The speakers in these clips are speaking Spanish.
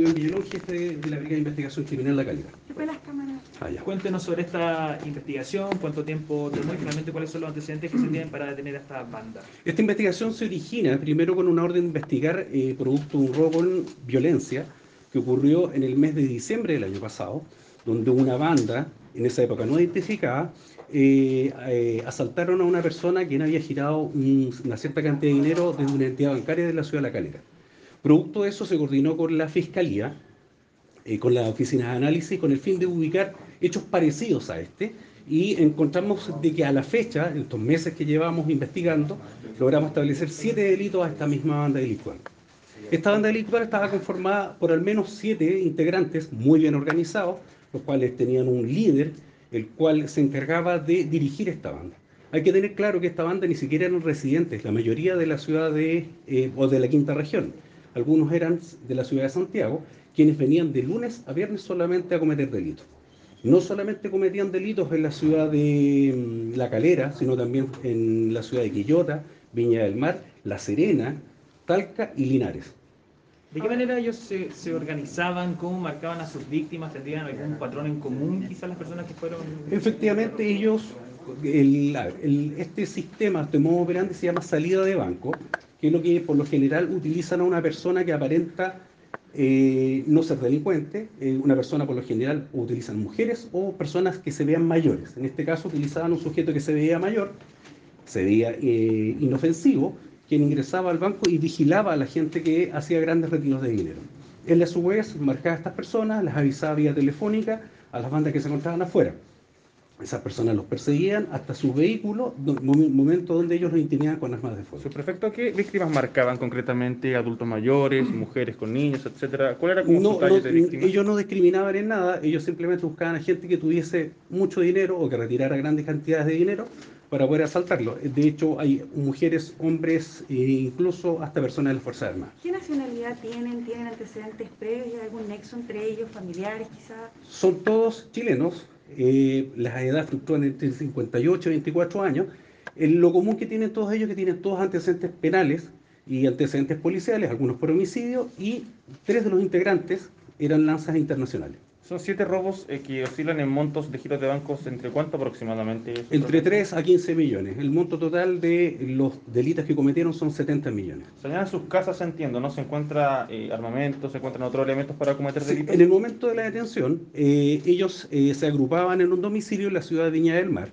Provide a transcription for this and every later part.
jefe de, de la Brigada de Investigación Criminal La Calera. las cámaras. Ah. Cuéntenos sobre esta investigación, cuánto tiempo tomó y finalmente cuáles son los antecedentes que se tienen para detener a esta banda. Esta investigación se origina primero con una orden de investigar eh, producto de un robo con violencia que ocurrió en el mes de diciembre del año pasado, donde una banda, en esa época no identificada, eh, eh, asaltaron a una persona quien había girado un- una cierta cantidad de dinero desde una entidad bancaria de la ciudad de La Calera. Producto de eso se coordinó con la Fiscalía, eh, con las oficinas de análisis, con el fin de ubicar hechos parecidos a este, y encontramos de que a la fecha, en estos meses que llevamos investigando, logramos establecer siete delitos a esta misma banda delictual. Esta banda delictual estaba conformada por al menos siete integrantes muy bien organizados, los cuales tenían un líder, el cual se encargaba de dirigir esta banda. Hay que tener claro que esta banda ni siquiera eran residentes, la mayoría de la ciudad de, eh, o de la quinta región. Algunos eran de la ciudad de Santiago, quienes venían de lunes a viernes solamente a cometer delitos. No solamente cometían delitos en la ciudad de mm, La Calera, sino también en la ciudad de Quillota, Viña del Mar, La Serena, Talca y Linares. ¿De qué manera ellos se, se organizaban? ¿Cómo marcaban a sus víctimas? ¿Tendrían algún patrón en común quizás las personas que fueron... Efectivamente, ellos, el- el- este sistema, este modo operante se llama salida de banco, que es lo que por lo general utilizan a una persona que aparenta eh, no ser delincuente, eh, una persona por lo general utilizan mujeres o personas que se vean mayores. En este caso utilizaban un sujeto que se veía mayor, se veía eh, inofensivo, quien ingresaba al banco y vigilaba a la gente que hacía grandes retiros de dinero. Él a su vez marcaba a estas personas, las avisaba vía telefónica a las bandas que se encontraban afuera. Esas personas los perseguían hasta su vehículo, momento donde ellos los intimidaban con armas de fuego. Subprefecto, ¿qué víctimas marcaban concretamente? ¿Adultos mayores, mujeres con niños, etcétera? ¿Cuál era como No, su no, de víctimas? ellos no discriminaban en nada, ellos simplemente buscaban a gente que tuviese mucho dinero o que retirara grandes cantidades de dinero para poder asaltarlo. De hecho, hay mujeres, hombres e incluso hasta personas de las Fuerzas Armadas. ¿Qué nacionalidad tienen? ¿Tienen antecedentes previos? ¿Hay algún nexo entre ellos, familiares quizás? Son todos chilenos, eh, las edades fluctúan entre 58 y 24 años. Lo común que tienen todos ellos es que tienen todos antecedentes penales y antecedentes policiales, algunos por homicidio, y tres de los integrantes eran lanzas internacionales. Son siete robos eh, que oscilan en montos de giros de bancos. ¿Entre cuánto aproximadamente? Entre subprefecto? 3 a 15 millones. El monto total de los delitos que cometieron son 70 millones. Señalan sus casas, entiendo, ¿no? Se encuentra eh, armamento, se encuentran otros elementos para cometer Sí, delitos. en el momento de la detención, eh, ellos eh, se agrupaban en un domicilio en la ciudad de Viña del Mar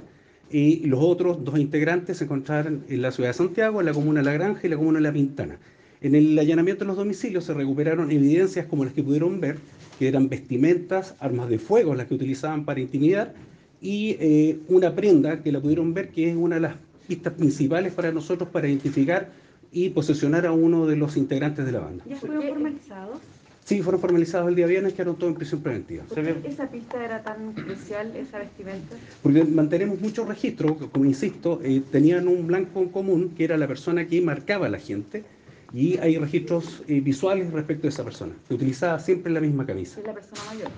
y los otros dos integrantes se encontraban en la ciudad de Santiago, en la comuna de La Granja y la comuna de La Pintana. En el allanamiento de los domicilios se recuperaron evidencias como las que pudieron ver, que eran vestimentas, armas de fuego, las que utilizaban para intimidar, y eh, una prenda que la pudieron ver, que es una de las pistas principales para nosotros para identificar y posesionar a uno de los integrantes de la banda. ¿Ya fueron formalizados? Sí, fueron formalizados el día viernes, quedaron todos en prisión preventiva. ¿Por qué esa pista era tan crucial, esa vestimenta? Porque mantenemos muchos registros, como insisto, eh, tenían un blanco en común, que era la persona que marcaba a la gente, y hay registros eh, visuales respecto a esa persona. Se utilizaba siempre la misma camisa, Es la persona mayor.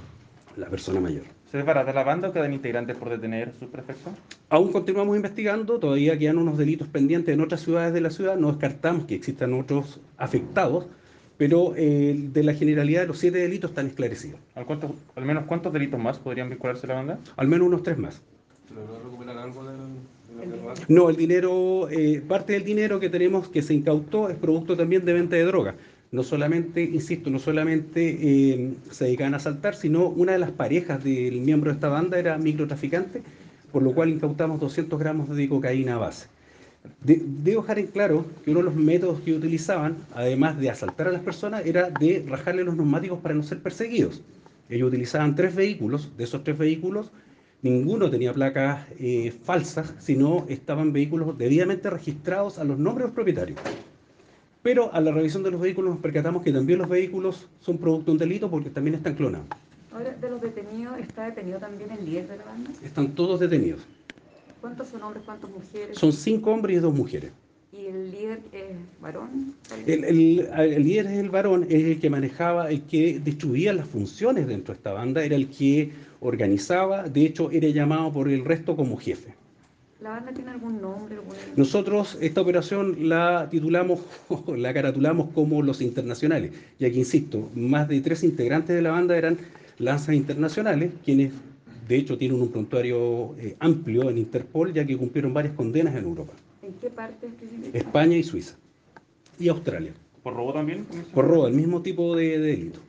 la persona mayor. ¿Se desbarata la banda o quedan integrantes por detener, subprefecto? Aún continuamos investigando, todavía quedan unos delitos pendientes en otras ciudades de la ciudad, no descartamos que existan otros afectados, pero eh, de la generalidad de los siete delitos están esclarecidos, ¿Al, cuánto- al menos cuántos delitos más podrían vincularse a la banda? al menos unos tres más. ¿Logró recuperar algo del, de? No, el dinero, eh, parte del dinero que tenemos que se incautó es producto también de venta de droga. No solamente, insisto, no solamente eh, se dedicaban a asaltar, sino una de las parejas del miembro de esta banda era microtraficante, por lo cual incautamos 200 gramos de cocaína a base. De- debo dejar en claro que uno de los métodos que utilizaban, además de asaltar a las personas, era de rajarle los neumáticos para no ser perseguidos. Ellos utilizaban tres vehículos, de esos tres vehículos, ninguno tenía placas eh, falsas, sino estaban vehículos debidamente registrados a los nombres de los propietarios. Pero a la revisión de los vehículos nos percatamos que también los vehículos son producto de un delito porque también están clonados. Ahora, de los detenidos, ¿está detenido también el líder de la banda? Están todos detenidos. ¿Cuántos son hombres, cuántas mujeres? Son cinco hombres y dos mujeres. ¿Y el líder es varón? El, el- el líder es el varón, es el que manejaba, el que distribuía las funciones dentro de esta banda, era el que organizaba, de hecho era llamado por el resto como jefe. ¿La banda tiene algún nombre? Algún... Nosotros esta operación la titulamos, la caratulamos como los internacionales, ya que, insisto, más de tres integrantes de la banda eran lanzas internacionales, quienes de hecho tienen un prontuario eh, amplio en Interpol, ya que cumplieron varias condenas en Europa, ¿En qué parte específica? España y Suiza, y Australia, ¿Por robo también? por robo, el mismo tipo de, de delito.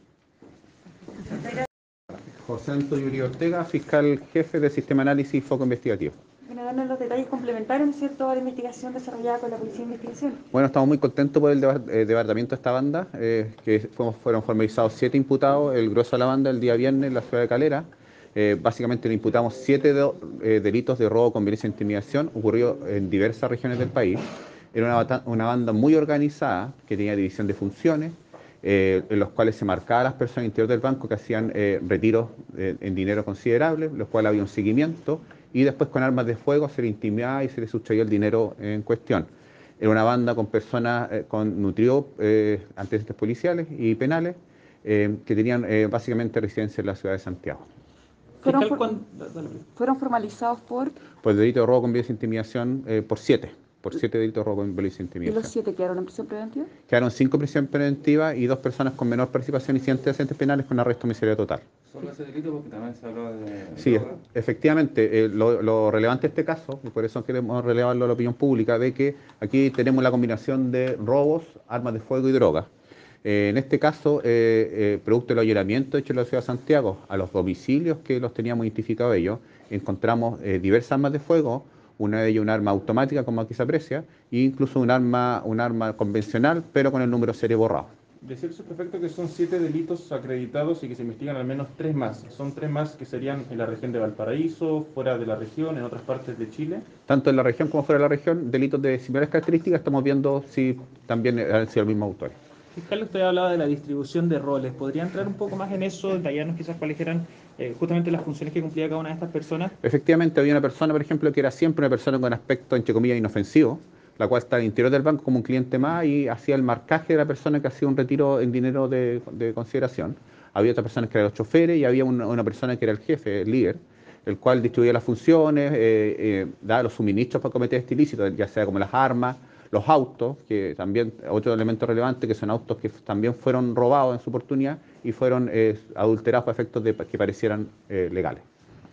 José Antonio Uribe Ortega, fiscal jefe del Sistema Análisis Foco Investigativo. Bueno, darnos los detalles complementarios, ¿no es cierto?, a la investigación desarrollada con la Policía de Investigación. Bueno, estamos muy contentos por el eh, departamento de esta banda, eh, que fueron formalizados siete imputados, el grueso de la banda el día viernes en la ciudad de Calera. Eh, básicamente le imputamos siete eh, delitos de robo con violencia e intimidación, ocurrió en diversas regiones del país. Era una, banda muy organizada, que tenía división de funciones, eh, en los cuales se marcaba a las personas al interior del banco que hacían retiros en dinero considerable, los cuales había un seguimiento, y después con armas de fuego se le intimidaba y se le sustraía el dinero en cuestión. Era una banda con personas con nutrió antecedentes policiales y penales que tenían básicamente residencia en la ciudad de Santiago. Fueron Fiscal, por- ¿cuán- dale. Fueron formalizados por... Por el delito de robo con violencia e intimidación eh, por siete, por siete delitos de robo con violencia e ¿Y intimidación. los siete quedaron en prisión preventiva? Quedaron cinco prisión preventiva y dos personas con menor participación y sin antecedentes penales con arresto domiciliario total. Solo ese delito porque también se habló de. Sí, droga. efectivamente, eh, lo, lo relevante de este caso, y por eso queremos relevarlo a la opinión pública, de que aquí tenemos la combinación de robos, armas de fuego y drogas. Eh, en este caso, eh, eh, producto del allanamiento hecho en la ciudad de Santiago a los domicilios que los teníamos identificados ellos, encontramos eh, diversas armas de fuego, una de ellas un arma automática, como aquí se aprecia, e incluso un arma, un arma convencional, pero con el número serie borrado. Decir perfecto que son siete delitos acreditados y que se investigan al menos tres más. Son tres más que serían en la región de Valparaíso, fuera de la región, en otras partes de Chile. Tanto en la región como fuera de la región, delitos de similares características, estamos viendo si también han sido los mismos autores. Fiscal, usted hablaba de la distribución de roles. ¿Podría entrar un poco más en eso, detallarnos quizás cuáles eran eh, justamente las funciones que cumplía cada una de estas personas? Efectivamente, había una persona, por ejemplo, que era siempre una persona con aspecto, entre comillas, inofensivo, la cual está al interior del banco como un cliente más y hacía el marcaje de la persona que hacía un retiro en dinero de, de consideración. Había otras personas que eran los choferes y había una, una persona que era el jefe, el líder, el cual distribuía las funciones, eh, eh, daba los suministros para cometer este ilícito, ya sea como las armas, los autos, que también, otro elemento relevante, que son autos que también fueron robados en su oportunidad y fueron eh, adulterados para efectos de que parecieran eh, legales.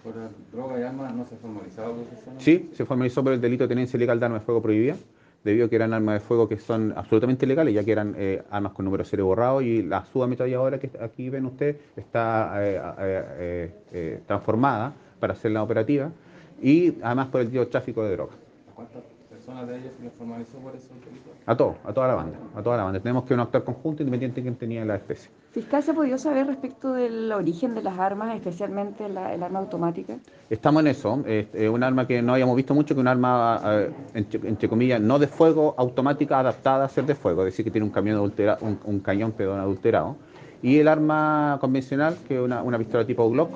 Por droga y armas no se la acusación. Sí, se formalizó por el delito de tenencia ilegal de armas de fuego prohibida, debido a que eran armas de fuego que son absolutamente ilegales, ya que eran eh, armas con número serie borrado y la subametralladora que aquí ven ustedes está transformada para hacerla operativa y además por el delito de tráfico de drogas. ¿A cuántas personas de ellas se les formalizó por esos delitos? A todo, a toda la banda, a toda la banda. Tenemos que un actor conjunto independiente de quién tenía la especie. Fiscal, ¿se ha podido saber respecto del origen de las armas, especialmente la- el arma automática? Estamos en eso, es eh, un arma que no habíamos visto mucho, que un arma, eh, entre, entre comillas, no de fuego, automática adaptada a ser de fuego, es decir, que tiene un, camión adultera- un, un cañón perdón, adulterado. Y el arma convencional, que es una, una pistola tipo Glock,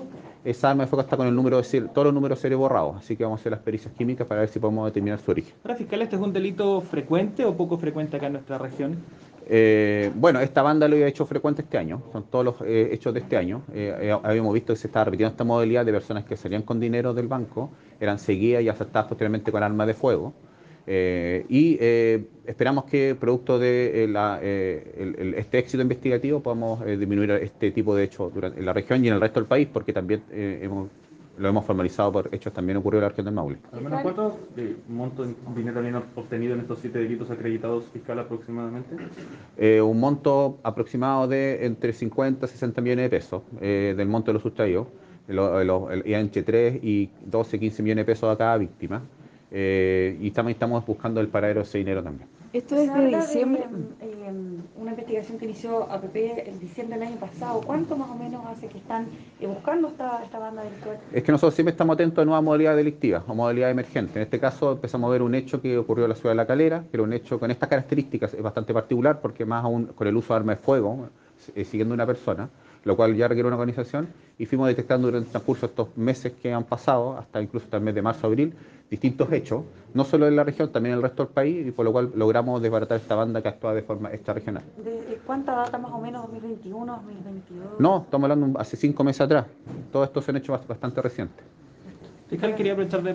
esa arma de fuego está con el número de serie- todos los números de serie borrados, así que vamos a hacer las pericias químicas para ver si podemos determinar su origen. Ahora, fiscal, ¿este es un delito frecuente o poco frecuente acá en nuestra región? Eh, bueno, esta banda lo había hecho frecuente este año, son todos los eh, hechos de este año. Eh, eh, habíamos visto que se estaba repitiendo esta modalidad de personas que salían con dinero del banco, eran seguidas y asaltadas posteriormente con armas de fuego. Eh, y eh, esperamos que, producto de eh, la, eh, el- el- este éxito investigativo, podamos disminuir este tipo de hechos durante- en la región y en el resto del país, porque también hemos- lo hemos formalizado por hechos también ocurrió en la región del Maule. Al menos cuánto de monto de dinero habían obtenido en estos siete delitos acreditados fiscal aproximadamente. Un monto aproximado de entre 50 y 60 millones de pesos del monto de los sustraídos, lo- lo- el- y entre 3 y 12, 15 millones de pesos a cada víctima. Eh, y también estamos buscando el paradero de ese dinero también. Esto es de diciembre. eh, una investigación que inició APP el diciembre del año pasado. ¿Cuánto más o menos hace que están eh, buscando esta, esta banda delictual? Es que nosotros siempre estamos atentos a nuevas modalidades delictivas o modalidades emergentes. En este caso empezamos a ver un hecho que ocurrió en la ciudad de La Calera, que era un hecho con estas características, es bastante particular porque más aún con el uso de armas de fuego, eh, siguiendo una persona, lo cual ya requiere una organización, y fuimos detectando durante el transcurso de estos meses que han pasado, hasta incluso hasta el mes de marzo-abril, distintos hechos, no solo en la región, también en el resto del país, y por lo cual logramos desbaratar esta banda que actúa de forma extrarregional. ¿De cuánta data más o menos? ¿2021, 2022? No, estamos hablando hace cinco meses atrás. Todo esto se han hecho bast- bastante recientes. Fiscal, quería aprovechar de